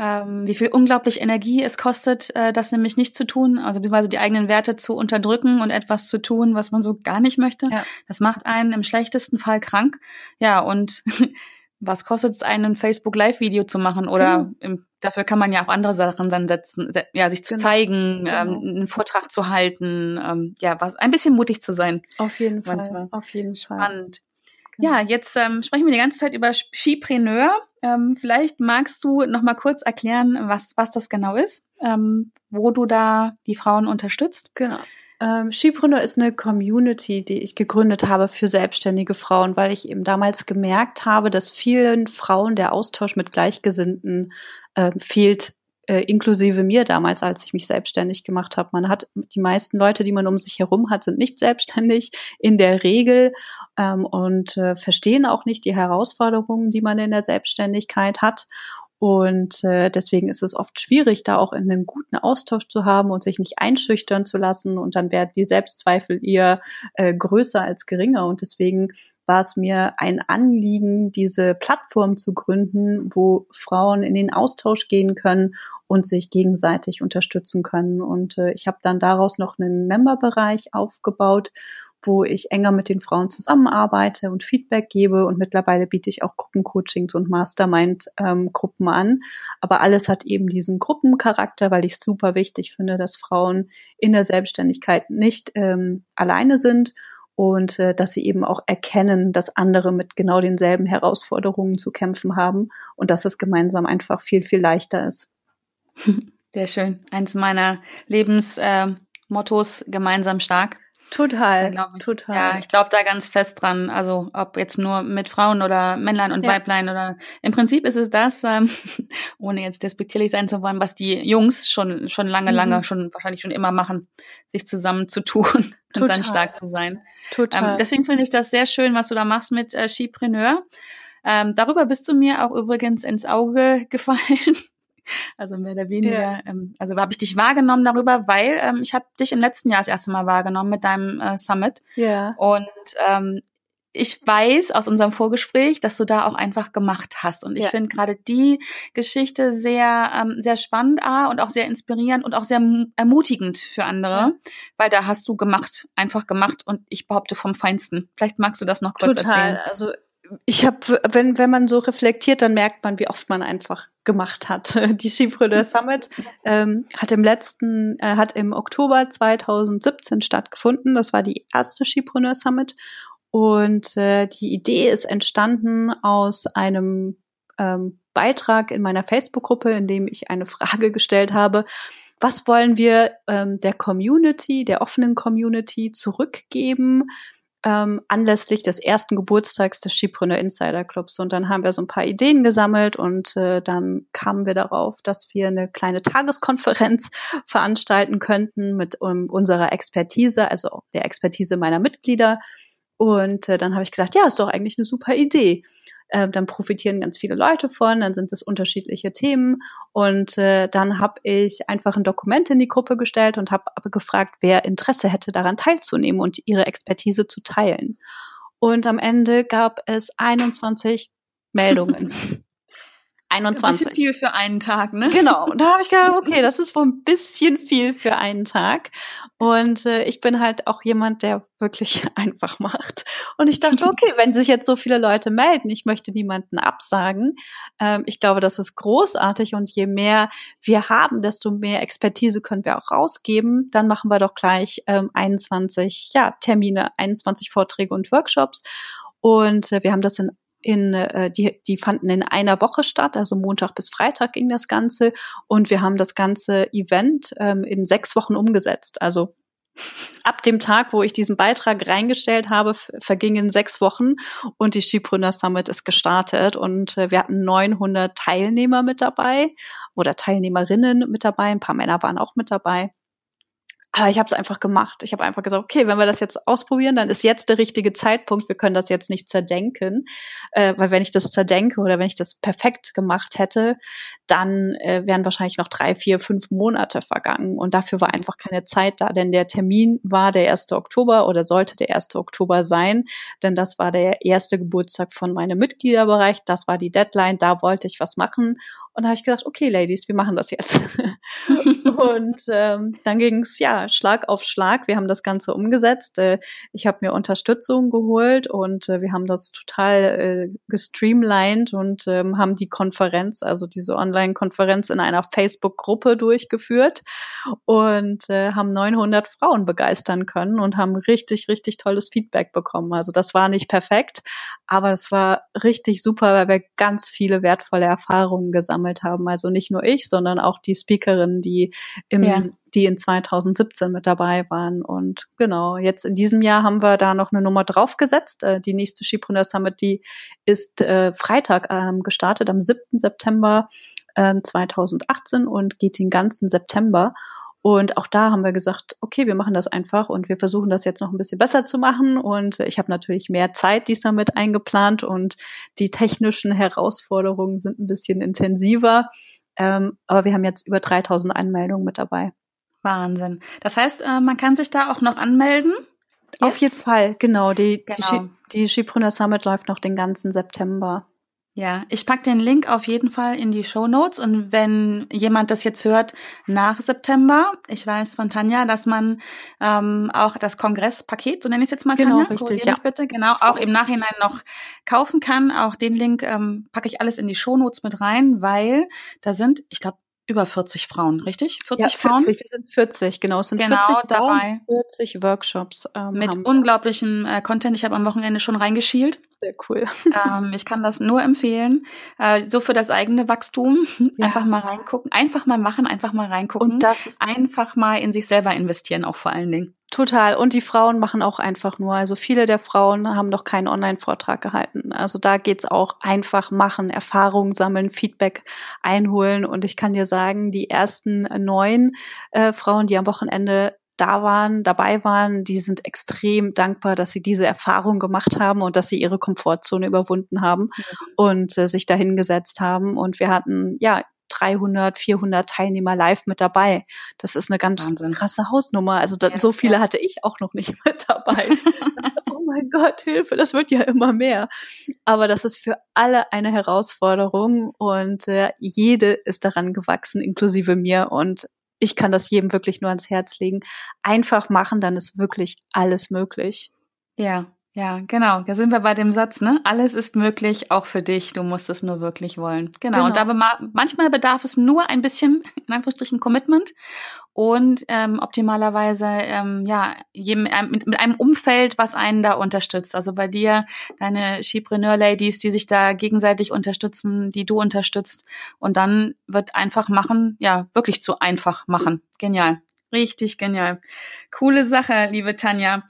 Ähm, wie viel unglaublich Energie es kostet, äh, das nämlich nicht zu tun, also beziehungsweise die eigenen Werte zu unterdrücken und etwas zu tun, was man so gar nicht möchte. Das macht einen im schlechtesten Fall krank. Ja, und [LAUGHS] was kostet es einen, ein Facebook Live-Video zu machen? Oder mhm. im, dafür kann man ja auch andere Sachen dann setzen, ja, sich zu genau. zeigen, genau. ähm, einen Vortrag zu halten, ähm, ja, was ein bisschen mutig zu sein. Auf jeden Fall. Auf jeden Fall. Spannend. Genau. Ja, jetzt ähm, sprechen wir die ganze Zeit über Skipreneur. Ähm, vielleicht magst du noch mal kurz erklären, was, was das genau ist, ähm, wo du da die Frauen unterstützt. Genau. Ähm, Skipreneur ist eine Community, die ich gegründet habe für selbstständige Frauen, weil ich eben damals gemerkt habe, dass vielen Frauen der Austausch mit Gleichgesinnten äh, fehlt, äh, inklusive mir damals, als ich mich selbstständig gemacht habe. Man hat die meisten Leute, die man um sich herum hat, sind nicht selbstständig in der Regel ähm, und äh, verstehen auch nicht die Herausforderungen, die man in der Selbstständigkeit hat. Und äh, deswegen ist es oft schwierig, da auch einen guten Austausch zu haben und sich nicht einschüchtern zu lassen. Und dann werden die Selbstzweifel eher äh, größer als geringer. Und deswegen war es mir ein Anliegen, diese Plattform zu gründen, wo Frauen in den Austausch gehen können und sich gegenseitig unterstützen können. Und äh, ich habe dann daraus noch einen Memberbereich aufgebaut wo ich enger mit den Frauen zusammenarbeite und Feedback gebe. Und mittlerweile biete ich auch Gruppencoachings und Mastermind-Gruppen ähm, an. Aber alles hat eben diesen Gruppencharakter, weil ich super wichtig finde, dass Frauen in der Selbstständigkeit nicht ähm, alleine sind und äh, dass sie eben auch erkennen, dass andere mit genau denselben Herausforderungen zu kämpfen haben und dass es gemeinsam einfach viel, viel leichter ist. [LAUGHS] Sehr schön. Eins meiner Lebensmottos, äh, gemeinsam stark. Total, ich, total. Ja, ich glaube da ganz fest dran. Also ob jetzt nur mit Frauen oder Männlein und ja. Weiblein oder im Prinzip ist es das, ähm, [LAUGHS] ohne jetzt despektierlich sein zu wollen, was die Jungs schon schon lange, mhm. lange, schon wahrscheinlich schon immer machen, sich zusammenzutun [LAUGHS] und total. dann stark zu sein. Total. Ähm, deswegen finde ich das sehr schön, was du da machst mit äh, Skipreneur. Ähm, darüber bist du mir auch übrigens ins Auge [LAUGHS] gefallen. Also mehr oder weniger, ja. ähm, also habe ich dich wahrgenommen darüber, weil ähm, ich habe dich im letzten Jahr das erste Mal wahrgenommen mit deinem äh, Summit. Ja. Und ähm, ich weiß aus unserem Vorgespräch, dass du da auch einfach gemacht hast. Und ich ja. finde gerade die Geschichte sehr, ähm, sehr spannend ah, und auch sehr inspirierend und auch sehr ermutigend für andere, ja. weil da hast du gemacht, einfach gemacht und ich behaupte vom Feinsten. Vielleicht magst du das noch kurz Total. erzählen. Also ich habe, wenn, wenn man so reflektiert, dann merkt man, wie oft man einfach gemacht hat. [LAUGHS] Die Skipreneur Summit ähm, hat im letzten, äh, hat im Oktober 2017 stattgefunden. Das war die erste Skipreneur Summit. Und äh, die Idee ist entstanden aus einem ähm, Beitrag in meiner Facebook-Gruppe, in dem ich eine Frage [LAUGHS] gestellt habe. Was wollen wir ähm, der Community, der offenen Community zurückgeben? Ähm, anlässlich des ersten Geburtstags des Skipreneur Insider Clubs. Und dann haben wir so ein paar Ideen gesammelt und äh, dann kamen wir darauf, dass wir eine kleine Tageskonferenz [LAUGHS] veranstalten könnten mit um, unserer Expertise, also der Expertise meiner Mitglieder. Und äh, dann habe ich gesagt, ja, ist doch eigentlich eine super Idee äh, dann profitieren ganz viele Leute von, dann sind es unterschiedliche Themen und äh, dann habe ich einfach ein Dokument in die Gruppe gestellt und habe gefragt, wer Interesse hätte daran teilzunehmen und ihre Expertise zu teilen. Und am Ende gab es 21 [LAUGHS] Meldungen. 21. Ein bisschen viel für einen Tag, ne? Genau. Und da habe ich gedacht, okay, [LAUGHS] das ist wohl ein bisschen viel für einen Tag. Und äh, ich bin halt auch jemand, der wirklich [LAUGHS] einfach macht. Und ich dachte, [LAUGHS] okay, wenn sich jetzt so viele Leute melden, ich möchte niemanden absagen. Ähm, ich glaube, das ist großartig. Und je mehr wir haben, desto mehr Expertise können wir auch rausgeben. Dann machen wir doch gleich ähm, 21 ja, Termine, 21 Vorträge und Workshops. Und äh, wir haben das in in, äh, die, die fanden in einer Woche statt, also Montag bis Freitag ging das Ganze. Und wir haben das ganze Event ähm, in sechs Wochen umgesetzt. Also ab dem Tag, wo ich diesen Beitrag reingestellt habe, vergingen sechs Wochen und die Skipreneur Summit ist gestartet und äh, wir hatten 900 Teilnehmer mit dabei oder Teilnehmerinnen mit dabei, ein paar Männer waren auch mit dabei. Aber ich habe es einfach gemacht. Ich habe einfach gesagt, okay, wenn wir das jetzt ausprobieren, dann ist jetzt der richtige Zeitpunkt. Wir können das jetzt nicht zerdenken, äh, weil wenn ich das zerdenke oder wenn ich das perfekt gemacht hätte, dann äh, wären wahrscheinlich noch drei, vier, fünf Monate vergangen. Und dafür war einfach keine Zeit da, denn der Termin war der 1. Oktober oder sollte der 1. Oktober sein, denn das war der erste Geburtstag von meinem Mitgliederbereich. Das war die Deadline, da wollte ich was machen. Und da habe ich gedacht, okay, Ladies, wir machen das jetzt. [LAUGHS] und ähm, dann ging es ja Schlag auf Schlag. Wir haben das Ganze umgesetzt. Äh, ich habe mir Unterstützung geholt und äh, wir haben das total äh, gestreamlined und ähm, haben die Konferenz, also diese Online-Konferenz in einer Facebook-Gruppe durchgeführt und haben 900 Frauen begeistern können und haben richtig, richtig tolles Feedback bekommen. Also das war nicht perfekt, aber es war richtig super, weil wir ganz viele wertvolle Erfahrungen gesammelt gesammelt haben. Also nicht nur ich, sondern auch die Speakerinnen, die im, ja. Die in 2017 mit dabei waren. Und genau, jetzt in diesem Jahr haben wir da noch eine Nummer draufgesetzt. Äh, die nächste Skipreneur Summit, die ist äh, Freitag ähm, gestartet, am 7. September äh, 2018 und geht den ganzen September. Und auch da haben wir gesagt, okay, wir machen das einfach und wir versuchen das jetzt noch ein bisschen besser zu machen. Und ich habe natürlich mehr Zeit diesmal mit eingeplant und die technischen Herausforderungen sind ein bisschen intensiver. Ähm, aber wir haben jetzt über 3000 Anmeldungen mit dabei. Wahnsinn. Das heißt, äh, man kann sich da auch noch anmelden? Jetzt? Auf jeden Fall, genau. Die, genau. die, die Skipreneur Summit läuft noch den ganzen September. Ja, ich pack den Link auf jeden Fall in die Show Notes und wenn jemand das jetzt hört nach September, ich weiß von Tanja, dass man ähm, auch das Kongresspaket, so nenne ich es jetzt mal, genau, Tanja, richtig, ja. bitte, genau, so. auch im Nachhinein noch kaufen kann. Auch den Link ähm, packe ich alles in die Show Notes mit rein, weil da sind, ich glaube, über 40 Frauen, richtig? 40 ja, 40, Frauen? Wir sind 40, genau. Es sind genau 40 Frauen, dabei. 40 Workshops. Ähm, Mit unglaublichem äh, Content. Ich habe am Wochenende schon reingeschielt. Sehr cool. ähm, ich kann das nur empfehlen. Äh, so für das eigene Wachstum. Ja. Einfach mal reingucken. Einfach mal machen, einfach mal reingucken. Und das ist einfach mal in sich selber investieren, auch vor allen Dingen. Total. Und die Frauen machen auch einfach nur. Also viele der Frauen haben noch keinen Online-Vortrag gehalten. Also da geht's auch einfach machen, Erfahrungen sammeln, Feedback einholen. Und ich kann dir sagen, die ersten neun äh, Frauen, die am Wochenende da waren, dabei waren, die sind extrem dankbar, dass sie diese Erfahrung gemacht haben und dass sie ihre Komfortzone überwunden haben ja. und äh, sich dahingesetzt haben. Und wir hatten ja 300, 400 Teilnehmer live mit dabei. Das ist eine ganz Wahnsinn. krasse Hausnummer. Also da, ja, so viele ja. hatte ich auch noch nicht [LAUGHS] mit dabei. [LAUGHS] oh mein Gott, Hilfe, das wird ja immer mehr. Aber das ist für alle eine Herausforderung und äh, jede ist daran gewachsen, inklusive mir. Und ich kann das jedem wirklich nur ans Herz legen. Einfach machen, dann ist wirklich alles möglich. Ja, ja, genau. Da sind wir bei dem Satz, ne? Alles ist möglich, auch für dich. Du musst es nur wirklich wollen. Genau. genau. Und da manchmal bedarf es nur ein bisschen, [LAUGHS] in Anführungsstrichen, Commitment und ähm, optimalerweise ähm, ja jedem, äh, mit, mit einem Umfeld, was einen da unterstützt. Also bei dir deine Skipreneur-Ladies, die sich da gegenseitig unterstützen, die du unterstützt. Und dann wird einfach machen, ja, wirklich zu einfach machen. Genial. Richtig genial. Coole Sache, liebe Tanja.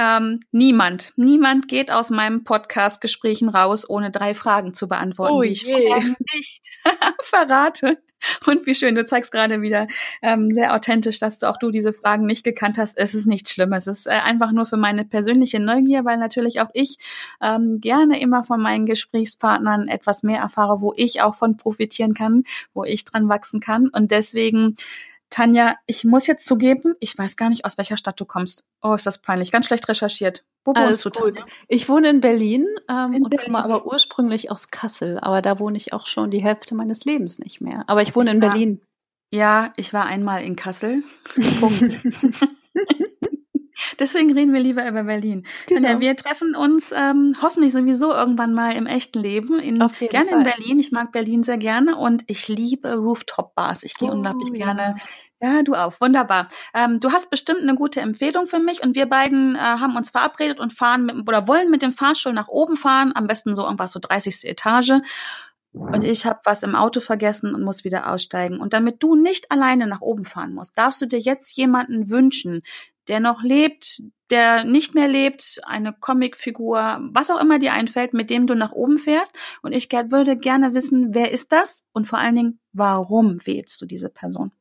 Ähm, niemand, niemand geht aus meinem Podcast-Gesprächen raus, ohne drei Fragen zu beantworten, oh die ich nicht [LAUGHS] verrate. Und wie schön, du zeigst gerade wieder ähm, sehr authentisch, dass du auch du diese Fragen nicht gekannt hast. Es ist nichts Schlimmes. Es ist äh, einfach nur für meine persönliche Neugier, weil natürlich auch ich ähm, gerne immer von meinen Gesprächspartnern etwas mehr erfahre, wo ich auch von profitieren kann, wo ich dran wachsen kann. Und deswegen Tanja, ich muss jetzt zugeben, ich weiß gar nicht, aus welcher Stadt du kommst. Oh, ist das peinlich. Ganz schlecht recherchiert. Wo wohnst du, gut. Tanja? Ich wohne in Berlin ähm, in und Berlin. komme aber ursprünglich aus Kassel. Aber da wohne ich auch schon die Hälfte meines Lebens nicht mehr. Aber ich wohne ich in war, Berlin. Ja, ich war einmal in Kassel. [LAUGHS] Punkt. [LAUGHS] Deswegen reden wir lieber über Berlin. Genau. Wir treffen uns ähm, hoffentlich sowieso irgendwann mal im echten Leben. In, gerne Fall. in Berlin. Ich mag Berlin sehr gerne und ich liebe Rooftop-Bars. Ich gehe oh, unglaublich ja. gerne ja, du auch. Wunderbar. Ähm, du hast bestimmt eine gute Empfehlung für mich und wir beiden äh, haben uns verabredet und fahren mit, oder wollen mit dem Fahrstuhl nach oben fahren, am besten so irgendwas so 30. Etage. Und ich habe was im Auto vergessen und muss wieder aussteigen. Und damit du nicht alleine nach oben fahren musst, darfst du dir jetzt jemanden wünschen, der noch lebt, der nicht mehr lebt, eine Comicfigur, was auch immer dir einfällt, mit dem du nach oben fährst. Und ich würde gerne wissen, wer ist das und vor allen Dingen, warum wählst du diese Person?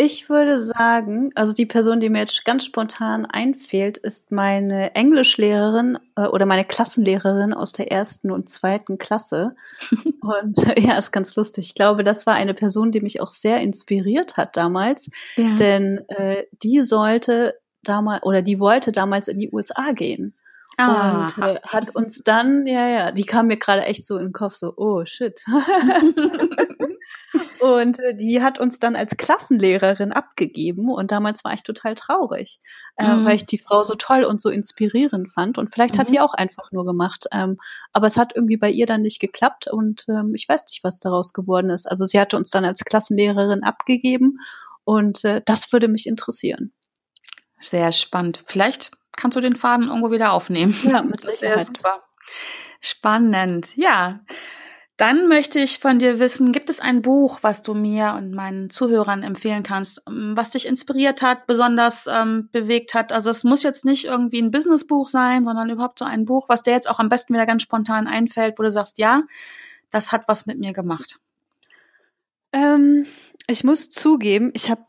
Ich würde sagen, also die Person, die mir jetzt ganz spontan einfällt, ist meine Englischlehrerin äh, oder meine Klassenlehrerin aus der ersten und zweiten Klasse. [LAUGHS] und äh, ja, ist ganz lustig. Ich glaube, das war eine Person, die mich auch sehr inspiriert hat damals, ja. denn äh, die sollte damals oder die wollte damals in die USA gehen. Ah. Und äh, hat uns dann, ja, ja, die kam mir gerade echt so in den Kopf, so, oh shit. [LAUGHS] und äh, die hat uns dann als Klassenlehrerin abgegeben und damals war ich total traurig, äh, mhm. weil ich die Frau so toll und so inspirierend fand. Und vielleicht mhm. hat die auch einfach nur gemacht. Ähm, aber es hat irgendwie bei ihr dann nicht geklappt und ähm, ich weiß nicht, was daraus geworden ist. Also sie hatte uns dann als Klassenlehrerin abgegeben und äh, das würde mich interessieren. Sehr spannend. Vielleicht kannst du den Faden irgendwo wieder aufnehmen. Ja, mit [LAUGHS] Sicherheit. Spannend. Ja. Dann möchte ich von dir wissen, gibt es ein Buch, was du mir und meinen Zuhörern empfehlen kannst, ähm, was dich inspiriert hat, besonders ähm, bewegt hat? Also es muss jetzt nicht irgendwie ein Businessbuch sein, sondern überhaupt so ein Buch, was dir jetzt auch am besten wieder ganz spontan einfällt, wo du sagst, ja, das hat was mit mir gemacht. Ähm, ich muss zugeben, ich habe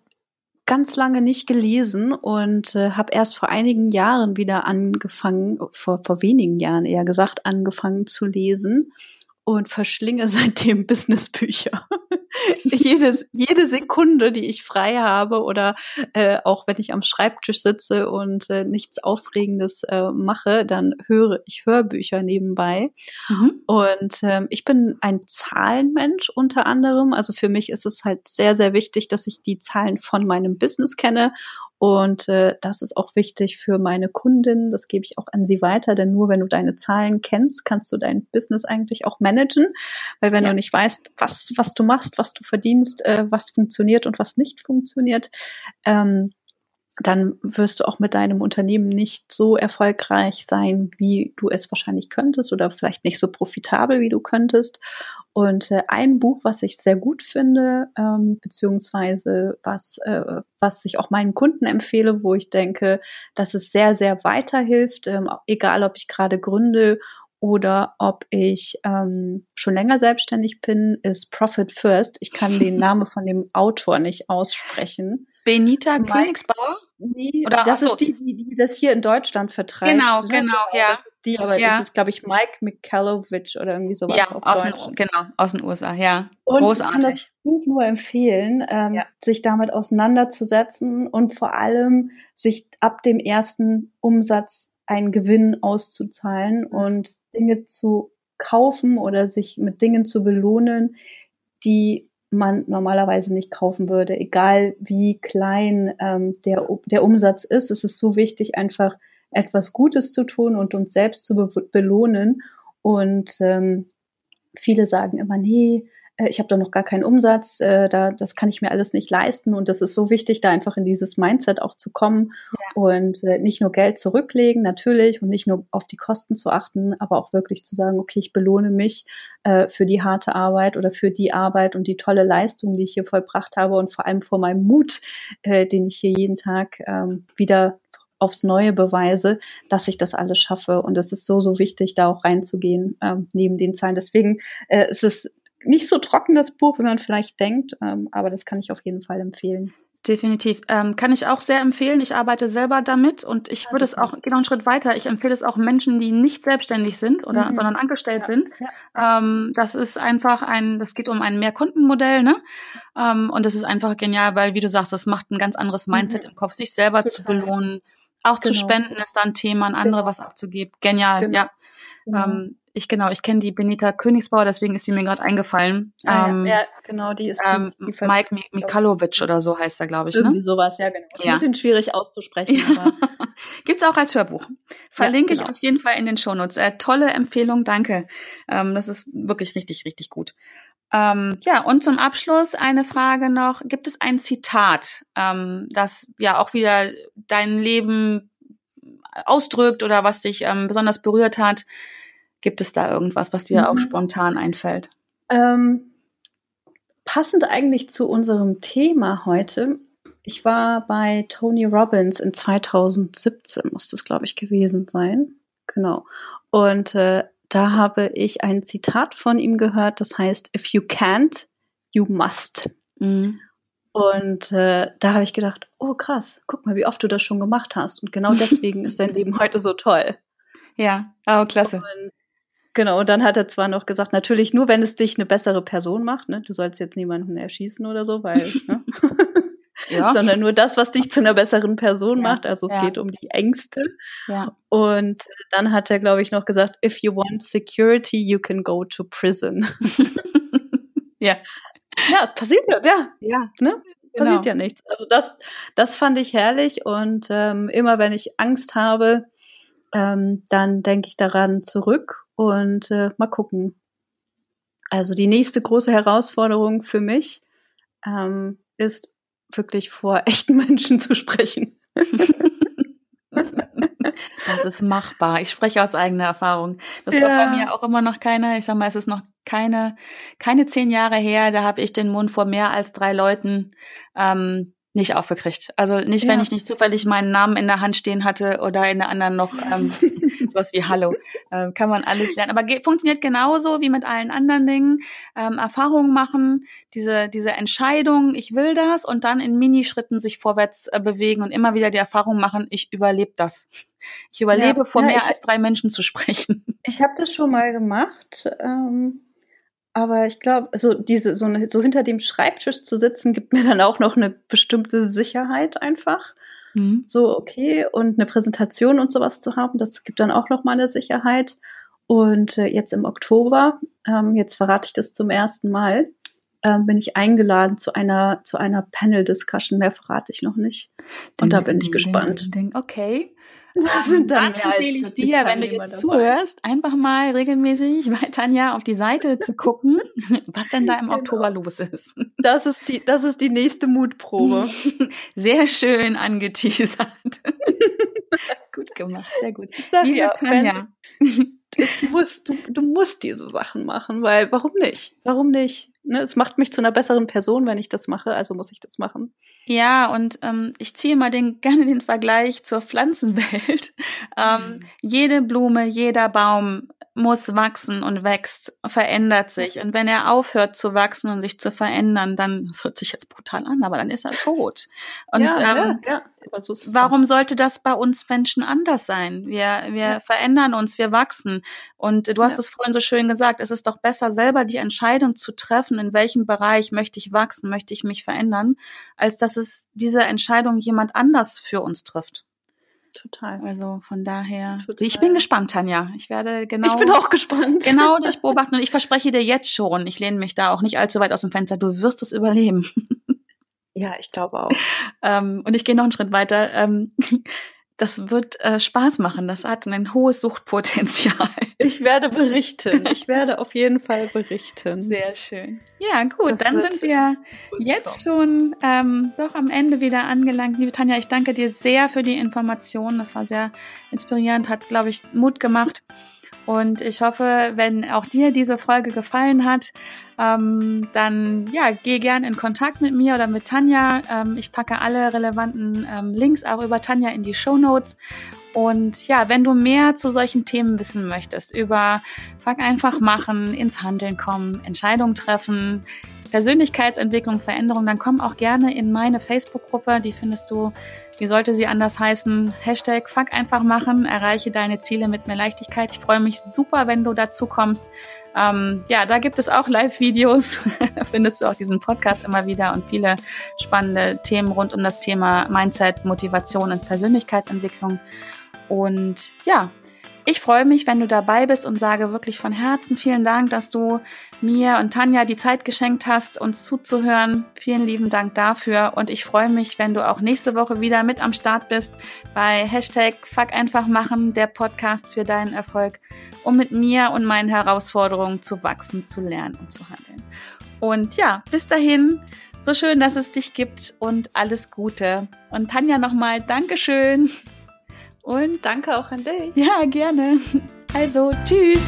ganz lange nicht gelesen und äh, habe erst vor einigen Jahren wieder angefangen, vor, vor wenigen Jahren eher gesagt, angefangen zu lesen und verschlinge seitdem [LAUGHS] Businessbücher. [LAUGHS] jede, jede Sekunde, die ich frei habe oder äh, auch wenn ich am Schreibtisch sitze und äh, nichts Aufregendes äh, mache, dann höre ich Hörbücher nebenbei. Mhm. Und ähm, ich bin ein Zahlenmensch unter anderem. Also für mich ist es halt sehr, sehr wichtig, dass ich die Zahlen von meinem Business kenne und äh, das ist auch wichtig für meine Kundin. Das gebe ich auch an sie weiter, denn nur wenn du deine Zahlen kennst, kannst du dein Business eigentlich auch managen. Weil wenn ja. du nicht weißt, was, was du machst, was du verdienst, äh, was funktioniert und was nicht funktioniert, ähm, dann wirst du auch mit deinem Unternehmen nicht so erfolgreich sein, wie du es wahrscheinlich könntest oder vielleicht nicht so profitabel, wie du könntest. Und äh, ein Buch, was ich sehr gut finde, ähm, beziehungsweise was, äh, was ich auch meinen Kunden empfehle, wo ich denke, dass es sehr, sehr weiterhilft, ähm, egal ob ich gerade gründe oder ob ich ähm, schon länger selbstständig bin, ist Profit First. Ich kann den [LAUGHS] Namen von dem Autor nicht aussprechen. Benita Königsbauer? Nee, Oder, das ist die, die, die das hier in Deutschland vertreibt. Genau, ne? genau, ja. die, aber ja. das ist, glaube ich, Mike Mikhailovich oder irgendwie sowas. Ja, aus den, genau, aus den USA, ja. Und Großartig. ich kann das Buch nur empfehlen, ähm, ja. sich damit auseinanderzusetzen und vor allem sich ab dem ersten Umsatz einen Gewinn auszuzahlen und Dinge zu kaufen oder sich mit Dingen zu belohnen, die man normalerweise nicht kaufen würde, egal wie klein ähm, der, der Umsatz ist. Es ist so wichtig, einfach etwas Gutes zu tun und uns selbst zu be belohnen. Und ähm, viele sagen immer, nee, ich habe da noch gar keinen Umsatz, äh, da, das kann ich mir alles nicht leisten. Und das ist so wichtig, da einfach in dieses Mindset auch zu kommen ja. und äh, nicht nur Geld zurücklegen, natürlich, und nicht nur auf die Kosten zu achten, aber auch wirklich zu sagen, okay, ich belohne mich äh, für die harte Arbeit oder für die Arbeit und die tolle Leistung, die ich hier vollbracht habe und vor allem vor meinem Mut, äh, den ich hier jeden Tag ähm, wieder aufs Neue beweise, dass ich das alles schaffe. Und es ist so, so wichtig, da auch reinzugehen, ähm, neben den Zahlen. Deswegen äh, es ist nicht so trocken, das Buch, wie man vielleicht denkt, ähm, aber das kann ich auf jeden Fall empfehlen. Definitiv. Ähm, kann ich auch sehr empfehlen. Ich arbeite selber damit und ich würde es auch, genau einen Schritt weiter, ich empfehle es auch Menschen, die nicht selbstständig sind oder mhm. sondern angestellt ja. sind. Ja. Ähm, das ist einfach ein, das geht um ein Mehrkundenmodell, ne? Ähm, und das ist einfach genial, weil, wie du sagst, das macht ein ganz anderes Mindset mhm. im Kopf, sich selber Total. zu belohnen. Auch genau. zu spenden ist da ein Thema, an andere genau. was abzugeben. Genial, genau. ja. Genau. Ähm, ich genau, ich kenne die Benita Königsbauer, deswegen ist sie mir gerade eingefallen. Ah, ähm, ja, genau, die ist ähm, die, Mike Mikalovic oder so heißt er, glaube ich. Ne? Irgendwie ne? sowas, ja, genau. Ja. ein bisschen schwierig auszusprechen. Ja. [LAUGHS] Gibt's auch als Hörbuch. Verlinke ja, genau. ich auf jeden Fall in den Shownotes. Äh, tolle Empfehlung, danke. Ähm, das ist wirklich richtig, richtig gut. Ähm, ja, und zum Abschluss eine Frage noch. Gibt es ein Zitat, ähm, das ja auch wieder dein Leben ausdrückt oder was dich ähm, besonders berührt hat? Gibt es da irgendwas, was dir mhm. auch spontan einfällt? Ähm, passend eigentlich zu unserem Thema heute. Ich war bei Tony Robbins in 2017, muss das, glaube ich, gewesen sein. Genau. Und äh, da habe ich ein Zitat von ihm gehört, das heißt, if you can't, you must. Mhm. Und äh, da habe ich gedacht, oh krass, guck mal, wie oft du das schon gemacht hast. Und genau [LAUGHS] deswegen ist dein Leben heute so toll. Ja, oh, klasse. Und Genau, und dann hat er zwar noch gesagt, natürlich nur, wenn es dich eine bessere Person macht, ne? Du sollst jetzt niemanden erschießen oder so, weil, [LAUGHS] ne? [LAUGHS] ja. sondern nur das, was dich zu einer besseren Person ja. macht. Also es ja. geht um die Ängste. Und dann hat er, glaube ich, noch gesagt, if you want security, you can go to prison. [LAUGHS] ja. Ja, passiert ja, ja. Ja. Ne? Passiert genau. ja nichts. Also das, das fand ich herrlich und ähm, immer wenn ich Angst habe, ähm, dann denke ich daran zurück und äh, mal gucken. Also die nächste große Herausforderung für mich ähm, ist wirklich vor [LAUGHS] echten Menschen zu sprechen. Das ist machbar. Ich spreche aus eigener Erfahrung. Das ja. glaubt bei mir auch immer noch keiner. Ich sag mal, es ist noch keine, keine zehn Jahre her. Da habe ich den Mund vor mehr als drei Leuten ähm, nicht aufgekriegt. Also nicht, ja. wenn ich nicht zufällig meinen Namen in der Hand stehen hatte oder in der anderen noch ähm, [LAUGHS] sowas wie Hallo. Äh, kann man alles lernen. Aber funktioniert genauso wie mit allen anderen Dingen. Ähm, Erfahrungen machen, diese, diese Entscheidung, ich will das und dann in Minischritten sich vorwärts äh, bewegen und immer wieder die Erfahrung machen, ich überlebe das. Ich überlebe ja, vor ja, mehr ich, als drei Menschen zu sprechen. Ich habe das schon mal gemacht. Ähm aber ich glaube, so diese, so, eine, so hinter dem Schreibtisch zu sitzen, gibt mir dann auch noch eine bestimmte Sicherheit einfach. Mhm. So, okay, und eine Präsentation und sowas zu haben, das gibt dann auch noch mal eine Sicherheit. Und äh, jetzt im Oktober, ähm, jetzt verrate ich das zum ersten Mal, ähm, bin ich eingeladen zu einer, zu einer Panel-Discussion. Mehr verrate ich noch nicht. Und ding, da bin ich ding, gespannt. Ding, okay. Sind dann, dann empfehle ich dir, wenn du jetzt dabei. zuhörst, einfach mal regelmäßig bei Tanja auf die Seite zu gucken, [LAUGHS] was denn da im genau. Oktober los ist. Das ist die, das ist die nächste Mutprobe. [LAUGHS] Sehr schön angeteasert. [LAUGHS] gut gemacht, sehr gut. Liebe ja, Tanja. Wenn, du, musst, du, du musst diese Sachen machen, weil warum nicht? Warum nicht? Ne, es macht mich zu einer besseren Person, wenn ich das mache, also muss ich das machen. Ja, und ähm, ich ziehe mal den, [LAUGHS] gerne den Vergleich zur Pflanzenwelt. ähm, mhm. Jede Blume, jeder Baum muss wachsen und wächst, verändert sich. Und wenn er aufhört zu wachsen und sich zu verändern, dann, das hört sich jetzt brutal an, aber dann ist er tot. Und ja, ähm, ja, ja. So warum sollte das bei uns Menschen anders sein? Wir, wir verändern uns, wir wachsen. Und du hast es vorhin so schön gesagt, es ist doch besser, selber die Entscheidung zu treffen, in welchem Bereich möchte ich wachsen, möchte ich mich verändern, als dass es diese Entscheidung jemand anders für uns trifft. Total. Also von daher, Total. ich bin gespannt, Tanja. Ich werde genau. Ich bin auch gespannt. Genau dich [LAUGHS] beobachten und ich verspreche dir jetzt schon, ich lehne mich da auch nicht allzu weit aus dem Fenster, du wirst es überleben. [LAUGHS] Ja, ich glaube auch. ähm, und ich gehe noch einen Schritt weiter. Ähm, das wird äh, Spaß machen. Das hat ein hohes Suchtpotenzial. [LAUGHS] Ich werde berichten. Ich [LAUGHS] werde auf jeden Fall berichten. Sehr schön. Ja, gut. Das dann sind wir jetzt schon ähm, doch am Ende wieder angelangt. Liebe Tanja, ich danke dir sehr für die Informationen. Das war sehr inspirierend, hat, glaube ich, Mut gemacht. Und ich hoffe, wenn auch dir diese Folge gefallen hat, ähm, dann ja, geh gern in Kontakt mit mir oder mit Tanja. Ähm, ich packe alle relevanten ähm, Links auch über Tanja in die Show Notes. Und ja, wenn du mehr zu solchen Themen wissen möchtest, über Fuck einfach machen, ins Handeln kommen, Entscheidungen treffen, Persönlichkeitsentwicklung, Veränderung, dann komm auch gerne in meine Facebook-Gruppe. Die findest du, wie sollte sie anders heißen? Hashtag Fuck einfach machen, erreiche deine Ziele mit mehr Leichtigkeit. Ich freue mich super, wenn du dazu kommst. Ähm, ja, da gibt es auch Live-Videos. [LAUGHS] da findest du auch diesen Podcast immer wieder und viele spannende Themen rund um das Thema Mindset, Motivation und Persönlichkeitsentwicklung. Und ja, ich freue mich, wenn du dabei bist und sage wirklich von Herzen vielen Dank, dass du mir und Tanja die Zeit geschenkt hast, uns zuzuhören. Vielen lieben Dank dafür und ich freue mich, wenn du auch nächste Woche wieder mit am Start bist bei Hashtag Fuck einfach machen, der Podcast für deinen Erfolg, um mit mir und meinen Herausforderungen zu wachsen, zu lernen und zu handeln. Und ja, bis dahin, so schön, dass es dich gibt und alles Gute. Und Tanja nochmal, Dankeschön. Und danke auch an dich. Ja, gerne. Also, tschüss.